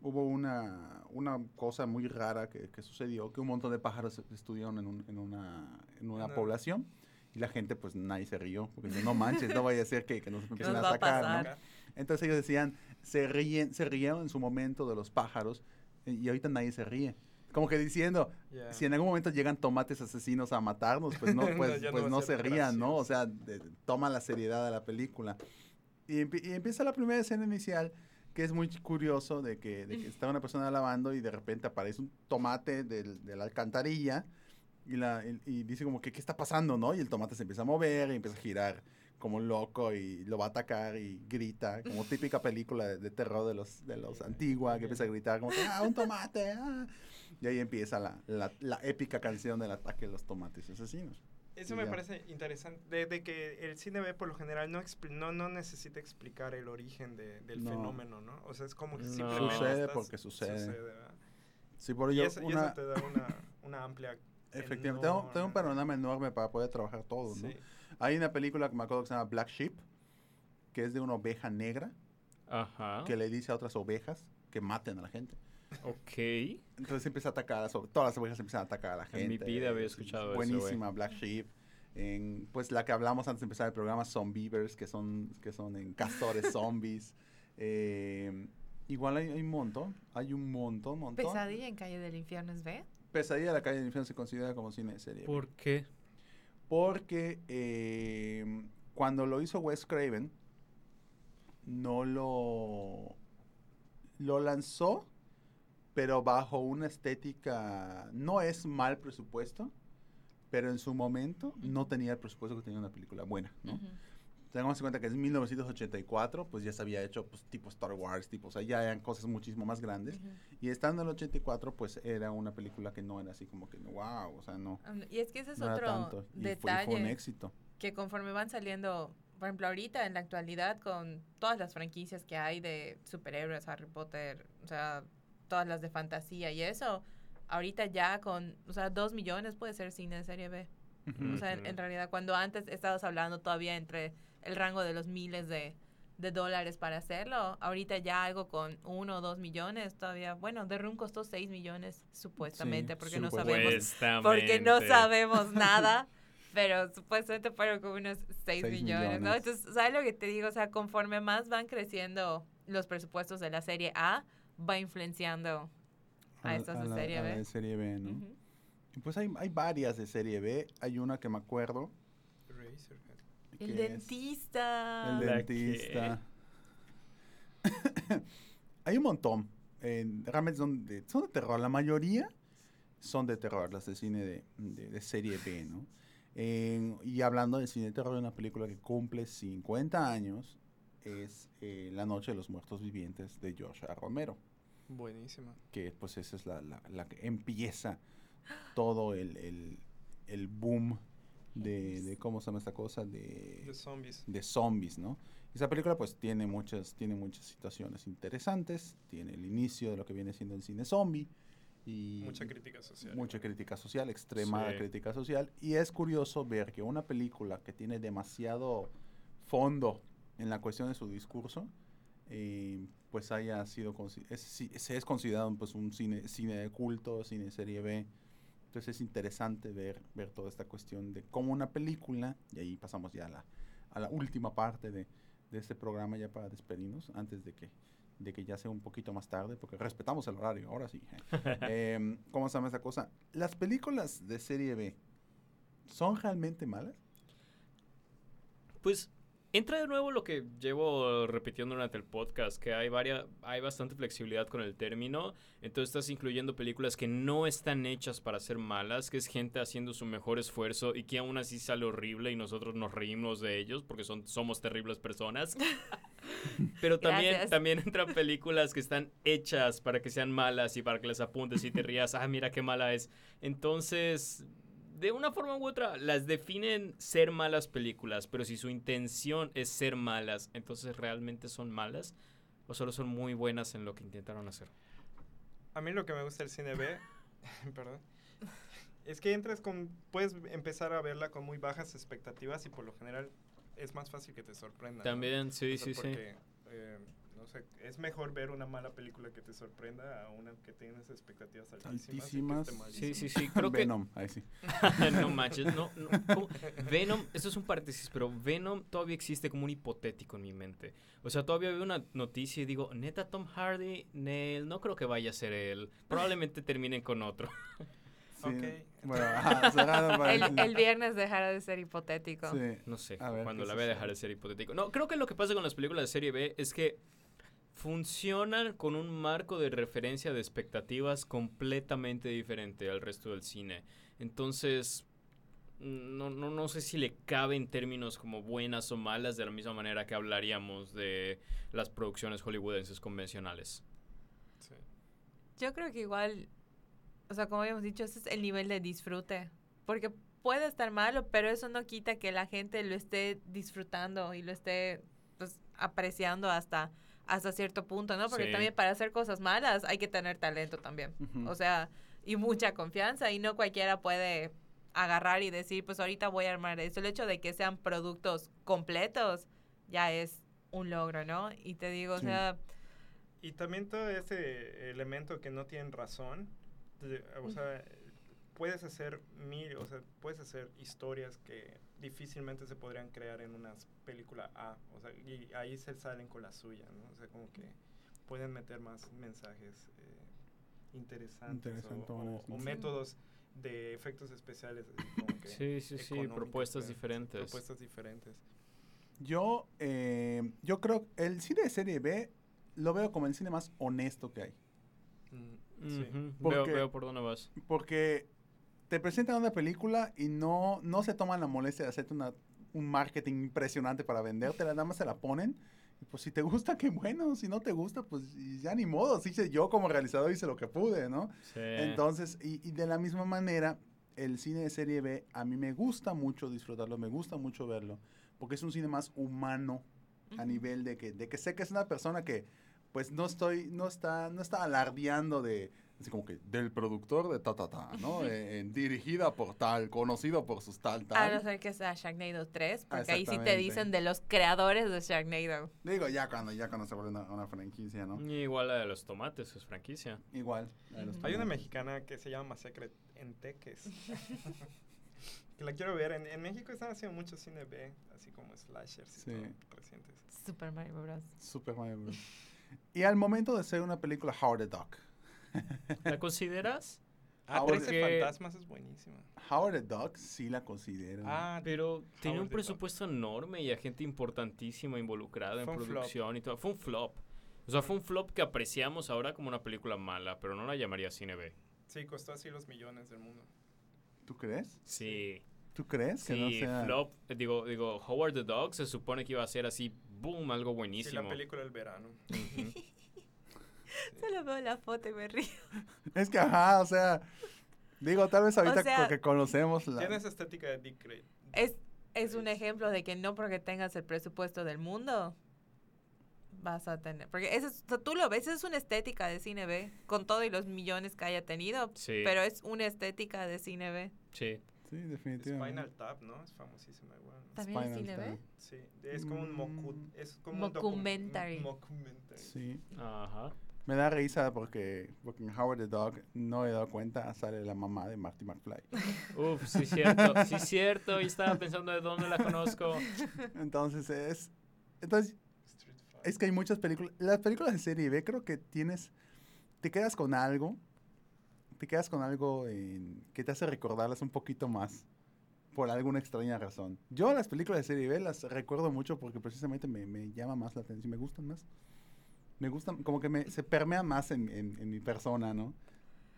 hubo una, una cosa muy rara que, que sucedió, que un montón de pájaros estuvieron en, un- en una, en una Una- población y la gente pues nadie se rió, porque dijo, no manches, no vaya a ser que, que nos empiecen nos a va a atacar, ¿no? Entonces ellos decían, se, ríen, se rieron en su momento de los pájaros y ahorita nadie se ríe. Como que diciendo, Ya. si en algún momento llegan tomates asesinos a matarnos, pues no, No, pues, no pues no ser se rían, ¿no? O sea, de- toma la seriedad de la película. Y, y empieza la primera escena inicial, que es muy curioso, de que, de que está una persona lavando y de repente aparece un tomate del- de la alcantarilla y, la, y, y dice como que, ¿qué está pasando, no? Y el tomate se empieza a mover y empieza a girar como un loco y lo va a atacar y grita, como típica película de, de terror de los, de los antigua, que empieza a gritar como ¡ah, un tomate! ah". Y ahí empieza la, la, la épica canción del ataque de los tomates asesinos. Eso Y me ya. parece interesante, de, de que el cine B por lo general no, no, no necesita explicar el origen de- del No. fenómeno, ¿no? O sea, es como que No. simplemente Sucede estás- porque sucede. ¿verdad? Sí, por Y ello, eso, y una, eso te da una, una amplia... efectivamente, tengo, tengo un panorama enorme para poder trabajar todo, ¿no? Hay una película que me acuerdo que se llama Black Sheep, que es de una oveja negra Ajá. que le dice a otras ovejas que maten a la gente. Ok. Entonces empieza a atacar, a las todas las ovejas empiezan a atacar a la gente. En mi vida había es escuchado eso, Buenísima, Black Sheep. En, pues la que hablamos antes de empezar el programa, Zombievers, que son, que son en castores zombies. Eh, igual hay, hay un montón, hay un montón, montón. Pesadilla en Calle del Infierno es B. Pesadilla de la calle del infierno se considera como cine de serie. ¿Por qué? Porque eh, cuando lo hizo Wes Craven, no lo, lo lanzó, pero bajo una estética, no es mal presupuesto, pero en su momento no tenía el presupuesto que tenía una película buena, ¿no? Tengamos en cuenta que es 1984, pues ya se había hecho pues, tipo Star Wars, tipo, o sea, ya eran cosas muchísimo más grandes. Y estando en el 84, pues era una película que no era así como que, wow, o sea, no. Um, Y es que ese es no otro tanto. Y fue, y detalle fue un éxito. que conforme van saliendo, por ejemplo, ahorita en la actualidad con todas las franquicias que hay de superhéroes, Harry Potter, o sea, todas las de fantasía y eso, ahorita ya con, o sea, dos millones puede ser cine de serie B. O sea, en, en realidad, cuando antes estabas hablando todavía entre el rango de los miles de, de dólares para hacerlo, ahorita ya algo con uno o dos millones todavía, bueno, The Room costó seis millones supuestamente, porque no sabemos porque no Supuestamente. sabemos nada, pero supuestamente fueron como unos 6 Seis millones, ¿no? millones. Entonces, ¿sabes lo que te digo? O sea, conforme más van creciendo los presupuestos de la serie A, va influenciando a estas de la- serie a la B. de serie B, ¿no? Ujú. Y Pues hay, hay varias de serie B. Hay una que me acuerdo. Razorhead. El dentista. El ¿La dentista. hay un montón. eh, realmente son de, son de terror. La mayoría son de terror, las de cine de, de- de serie B, ¿no? Y hablando de cine de terror, una película que cumple 50 años es eh, La Noche de los Muertos Vivientes de George A. Romero. Buenísima. que pues esa es la, la, la que empieza todo el, el, el boom de, de, ¿cómo se llama esta cosa? De, De zombies. de zombies, ¿no? Esa película pues tiene muchas, tiene muchas situaciones interesantes, tiene el inicio de lo que viene siendo el cine zombie y Mucha crítica social. mucha crítica social, extremada Sí. crítica social. Y es curioso ver que una película que tiene demasiado fondo en la cuestión de su discurso, eh, pues haya sido, es, se es considerado pues un cine, cine de culto, cine de serie B. Entonces es interesante ver, ver toda esta cuestión de cómo una película, y ahí pasamos ya a la, a la última parte de, de este programa ya para despedirnos, antes de que, de que ya sea un poquito más tarde, porque respetamos el horario, ahora sí. Em, ¿Cómo se llama esa cosa? Las películas de serie B, ¿son realmente malas? Pues entra de nuevo lo que llevo repitiendo durante el podcast, que hay varia, hay bastante flexibilidad con el término. Entonces estás incluyendo películas que no están hechas para ser malas, que es gente haciendo su mejor esfuerzo y que aún así sale horrible y nosotros nos reímos de ellos porque son, somos terribles personas. Pero también, Gracias. también entran películas que están hechas para que sean malas y para que les apuntes y te rías, ah, mira qué mala es. Entonces, de una forma u otra, las definen ser malas películas, pero si su intención es ser malas, entonces realmente son malas o solo son muy buenas en lo que intentaron hacer. A mí lo que me gusta del cine B, perdón, es que entras con, puedes empezar a verla con muy bajas expectativas y por lo general es más fácil que te sorprenda. ¿no? También, sí, O sea, sí, sí. porque, eh, no sé, es mejor ver una mala película que te sorprenda a una que tienes expectativas altísimas. y que Altísimas. Sí, sí, sí, creo que... Venom, ahí sí. no manches, no, no, ¿cómo? Venom, eso es un paréntesis, pero Venom todavía existe como un hipotético en mi mente. O sea, todavía veo una noticia y digo, neta Tom Hardy, Neil, no creo que vaya a ser él. Probablemente terminen con otro. Sí, Ok. Bueno, ajá, El, el viernes dejará de ser hipotético. Sí. No sé, ver, cuando ¿qué la vea sucede? dejar de ser hipotético. No, creo que lo que pasa con las películas de serie B es que funcionan con un marco de referencia de expectativas completamente diferente al resto del cine. Entonces, no, no, no sé si le cabe en términos como buenas o malas de la misma manera que hablaríamos de las producciones hollywoodenses convencionales. Sí. Yo creo que igual, o sea, como habíamos dicho, ese es el nivel de disfrute. Porque puede estar malo, pero eso no quita que la gente lo esté disfrutando y lo esté pues, apreciando hasta, hasta cierto punto, ¿no? Porque Sí. también para hacer cosas malas hay que tener talento también. Ujú. O sea, y mucha confianza y no cualquiera puede agarrar y decir, pues ahorita voy a armar esto. El hecho de que sean productos completos ya es un logro, ¿no? Y te digo, Sí. o sea, Y también todo ese elemento que no tienen razón, de- o sea, puedes hacer mil, o sea, puedes hacer historias que difícilmente se podrían crear en una película A, o sea, y ahí se salen con la suya, ¿no? O sea, como que pueden meter más mensajes eh, interesantes o- o, o métodos de efectos especiales. así como que Sí, sí, sí, propuestas pues, diferentes. Propuestas diferentes. Yo, eh, yo creo el cine de serie B lo veo como el cine más honesto que hay. Mm, sí. Porque- Veo, veo por dónde vas. Porque te presentan una película y no, no se toman la molestia de hacerte una, un marketing impresionante para vendértela, nada más se la ponen. Y pues si te gusta, qué bueno. Si no te gusta, pues ya ni modo. Sí, hice- yo como realizador hice lo que pude, ¿no? Sí. Entonces, y, y de la misma manera, el cine de serie B a mí me gusta mucho disfrutarlo, me gusta mucho verlo, porque es un cine más humano a nivel de que, de que sé que es una persona que pues no estoy, no está, no está alardeando de, así como que del productor de ta ta ta, ¿no? Eh, eh, dirigida por tal, conocido por sus tal A tal. no ser que sea Sharknado 3, Ah, porque ahí sí te dicen de los creadores de Sharknado. Digo, ya cuando, ya cuando se vuelve una, una franquicia, ¿no? Igual la de los tomates, es franquicia. Igual. la de los Ujú. Hay una mexicana que se llama Masacre en Teques. que la quiero ver. En, en México están haciendo mucho cine B, así como slashers y Sí. todo, recientes. Super Mario Bros. Super Mario Bros. Y al momento de ser una película Howard the Duck. ¿La consideras? Ah, Ahora 13 que- fantasmas es buenísima. Howard the Duck sí la considero. Ah, Pero tenía un Howard Duck. presupuesto enorme y a gente importantísima involucrada en flop. producción y todo. Fue un flop. O sea, fue un flop que apreciamos ahora como una película mala, pero no la llamaría cine B. sí, costó así los millones del mundo. ¿Tú crees? Sí. ¿Tú crees que no Sí, sea flop. Digo, digo, Howard the Dog se supone que iba a ser así, boom, algo Sí, buenísimo. la película del verano. Ujú. Solo veo la foto y me río. Es que, ajá, o sea, digo, tal vez ahorita sea, que conocemos la... Tiene esa estética de Dick Grey. Es, es un ejemplo de que no porque tengas el presupuesto del mundo vas a tener. Porque eso es- o sea, tú lo ves, esa es una estética de cine B, con todo y los millones que haya tenido. Sí. Pero es una estética de cine B. Sí. Sí, definitivamente. Spinal Tap, ¿no? Es famosísima igual. ¿no? ¿También es Spinal cine B? Sí, es como un mocu Mm. es como un docu- Mockumentary. un mockumentary. Sí. Ajá. Me da risa porque, porque en Howard the Dog no he dado cuenta, sale la mamá de Marty McFly. Uf, sí, cierto. Sí, cierto. Y estaba pensando de dónde la conozco. Entonces es... Entonces, Es que hay muchas películas. Las películas de serie B creo que tienes. Te quedas con algo. Te quedas con algo en- que te hace recordarlas un poquito más. Por alguna extraña razón. Yo las películas de serie B las recuerdo mucho porque precisamente me, me llama más la atención. Me gustan más. Me gustan, como que me, se permea más en, en- en mi persona, ¿no?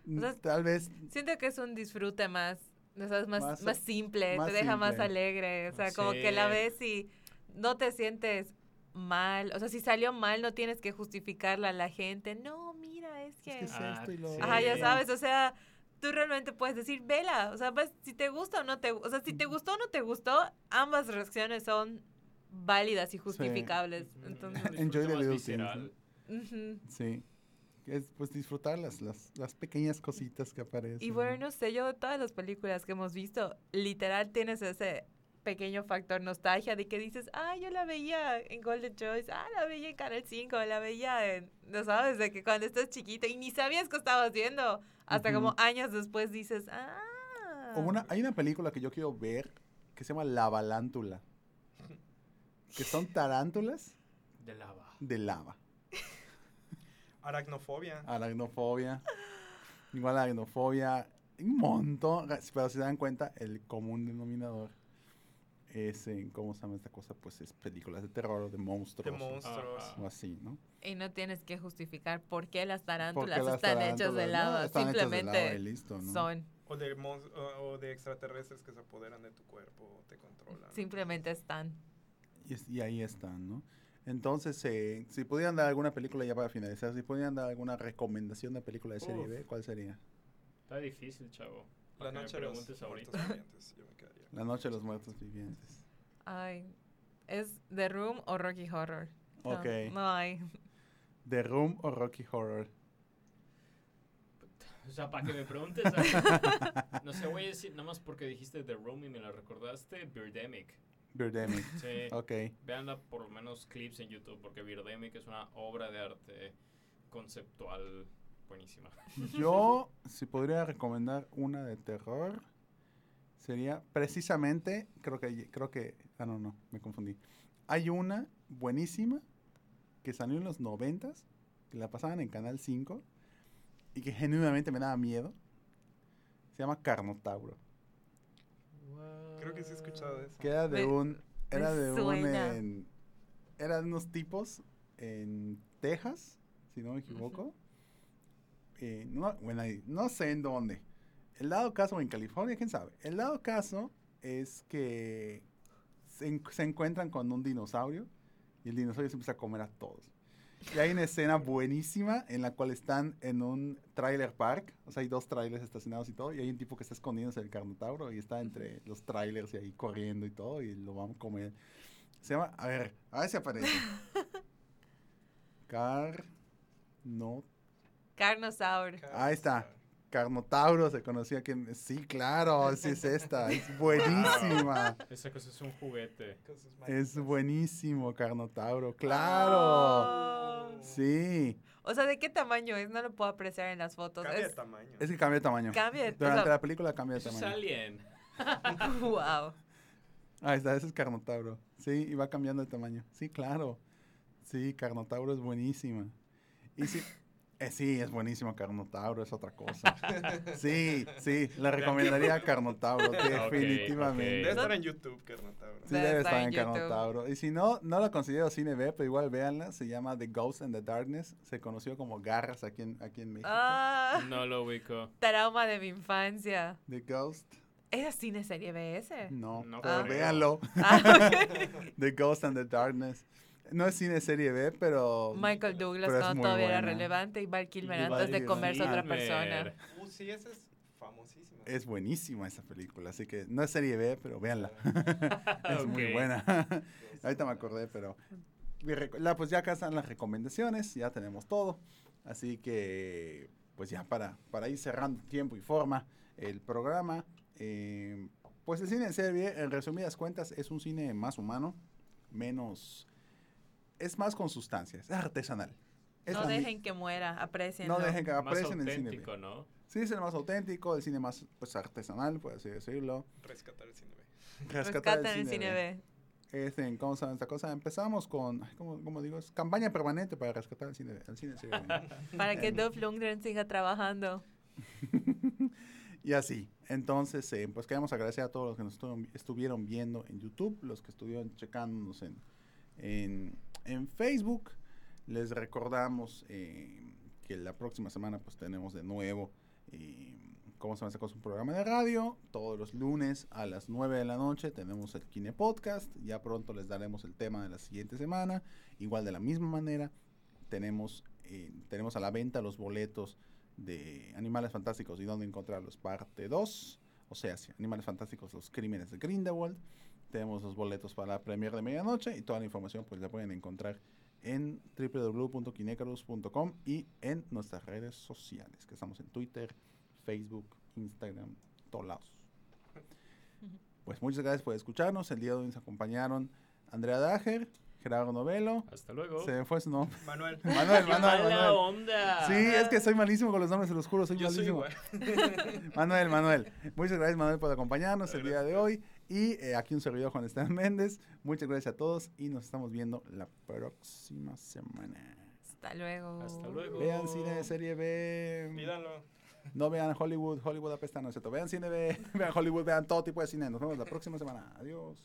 O sea, Tal vez Siento que es un disfrute más, o sea, es más, Más- más, simple, más te deja más alegre. O sea, como que la Sí. ves y no te sientes mal. O sea, si salió mal, no tienes que justificarla a la gente. No, mira, es que. es que es Ah, esto y lo sí. Ajá, ya Sí. sabes, o sea, tú realmente puedes decir, vela, o sea, pues, si te gusta o no te, o sea, si te gustó o no te gustó, ambas reacciones son válidas y justificables. Ujú, Entonces, Enjoy the little Sí. Es pues disfrutar las, las, las pequeñas cositas que aparecen. Y bueno, no sé, yo de todas las películas que hemos visto, literal tienes ese pequeño factor nostalgia de que dices, ah, yo la veía en Golden Choice, ah, la veía en Canal 5, la veía en, no sabes, de que cuando estás chiquito y ni sabías que estabas viendo, hasta como años después dices, ah. O una, hay una película que yo quiero ver que se llama La Balántula. Que son tarántulas De lava. de lava. Aracnofobia. Aracnofobia. Igual aracnofobia. Un montón. Pero si se dan cuenta, el común denominador es en, ¿cómo se llama esta cosa? Pues es películas de terror o de De monstruos. monstruos. Ajá. O así, ¿no? Y no tienes que justificar por qué las tarántulas las están hechas de tarántulas, ¿no? lava. Están hechas de Simplemente y listo, ¿no? son, O de, o, o de extraterrestres que se apoderan de tu cuerpo o te controlan. simplemente están. Y, es- y ahí están, ¿no? Entonces, eh, si pudieran dar alguna película ya para finalizar, si pudieran dar alguna recomendación de película de serie Uf. B, ¿cuál sería? Está difícil, chavo. La me noche de los ahorita. muertos vivientes, yo me quedaría. La Noche de los Muertos Vivientes. Ay, ¿es The Room o Rocky Horror? No, Ok. No hay. The Room o Rocky Horror. O sea, para que me preguntes. no sé, voy a decir, nada más porque dijiste The Room y me la recordaste, Birdemic. Birdemic. Sí. ok. Veanla por lo menos clips en YouTube, porque Birdemic es una obra de arte conceptual buenísima. Yo, si podría recomendar una de terror, sería precisamente, creo que, creo que, ah, no, no, me confundí. Hay una buenísima que salió en los noventas, que la pasaban en Canal 5 y que genuinamente me daba miedo. Se llama Carnotauro. Creo que sí he escuchado de eso. Que era de Me- un, era de un, en- era de unos tipos en Texas, si no me equivoco. Eh, no, bueno, ahí- no sé en dónde. El dado caso, o en California, quién sabe. El dado caso es que se, se encuentran con un dinosaurio y el dinosaurio se empieza a comer a todos. Y hay una escena buenísima en la cual están en un trailer park, o sea, hay dos trailers estacionados y todo, y hay un tipo que está escondiéndose del carnotauro y está entre los trailers y ahí corriendo y todo, y lo vamos a comer. Se llama, a ver, a ver si aparece. Carno, Carnosaur. Ahí está. Carnotauro se conocía que sí, claro, sí es esta, es buenísima. Esa cosa es un juguete. Es buenísimo, Carnotauro, claro. Oh. Sí, O sea, ¿de qué tamaño es? No lo puedo apreciar en las fotos. Cambia de Es, tamaño. es que cambia de tamaño. cambia de Durante o sea, la película cambia de Eso es tamaño. Alien. wow. Ahí está, ese es Carnotauro. Sí, y va cambiando de tamaño. Sí, claro. Sí, Carnotauro es buenísima. Y sí, eh, sí, es buenísimo Carnotauro, es otra cosa. Sí, sí, le recomendaría Carnotauro, definitivamente. Debe estar en YouTube, Carnotauro. Sí, Debe debe estar estar en en. Carnotauro. Y si no, no la considero cine B, pero igual véanla. Se llama The Ghost and the Darkness. Se conoció como Garras aquí en, aquí en México. Ah, No lo ubico. trauma de mi infancia. The Ghost, ¿Era cine serie BS? no, No pero creo. véanlo. Ah. The Ghost and the Darkness. No es cine serie B, pero... Michael Douglas Pero es cuando muy todavía era relevante y Val Kilmer Y antes de comerse a otra persona. Uh, sí, esa es famosísima. Es buenísima esa película, así que no es serie B, pero véanla. es muy buena. Ahorita me acordé, pero... la- pues ya acá están las recomendaciones, ya tenemos todo. Así que, pues ya para, para ir cerrando tiempo y forma el programa, eh, pues el cine en serie, B, en resumidas cuentas, es un cine más humano, menos... Es más con sustancias, es artesanal. Es No dejen que muera, aprecien. no dejen que aprecien el cine. Auténtico, ¿no? Sí, es el más auténtico, el cine más pues, artesanal, por así decirlo. Rescatar el cine B. Rescatar Rescaten el cine B. Este, ¿Cómo se llama esta cosa? Empezamos con, ¿cómo, cómo digo? Es campaña permanente para rescatar el cine. El cine serie B. Para que. Dolph Lundgren siga trabajando. y así. Entonces, eh, pues queremos agradecer a todos los que nos estuvieron, estuvieron viendo en YouTube, los que estuvieron checándonos en, en, en Facebook. Les recordamos eh, que la próxima semana pues tenemos de nuevo, eh, ¿cómo se llama cosa? Un programa de radio. Todos los lunes a las 9 de la noche tenemos el Kine Podcast. Ya pronto les daremos el tema de la siguiente semana. Igual de la misma manera, tenemos, eh, tenemos a la venta los boletos de Animales Fantásticos y dónde encontrarlos, parte 2. O sea, Animales Fantásticos, los crímenes de Grindelwald. Tenemos los boletos para la premier de medianoche y toda la información pues la pueden encontrar en www.kinecarus.com y en nuestras redes sociales, que estamos en Twitter, Facebook, Instagram, todos lados. Pues muchas gracias por escucharnos. El día de hoy nos acompañaron Andrea Dager, Gerardo Novelo. Hasta luego. Se me fue su nombre. Manuel. Manuel, ¡Qué Manuel, mala Manuel. onda! Sí, es que soy malísimo con los nombres, se los juro, soy Yo soy malísimo. igual. Manuel, Manuel. Muchas gracias, Manuel, por acompañarnos el día de hoy. Y eh, aquí un servidor, Juan Esteban Méndez. Muchas gracias a todos y nos estamos viendo la próxima semana. Hasta luego. Hasta luego. Vean cine de serie B. Pídanlo. No vean Hollywood, Hollywood apesta, no es cierto. Vean cine B, vean Hollywood, vean todo tipo de cine. Nos vemos la próxima semana. Adiós.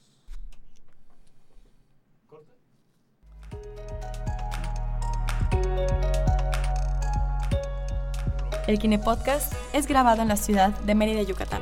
El Kine Podcast es grabado en la ciudad de Mérida, Yucatán,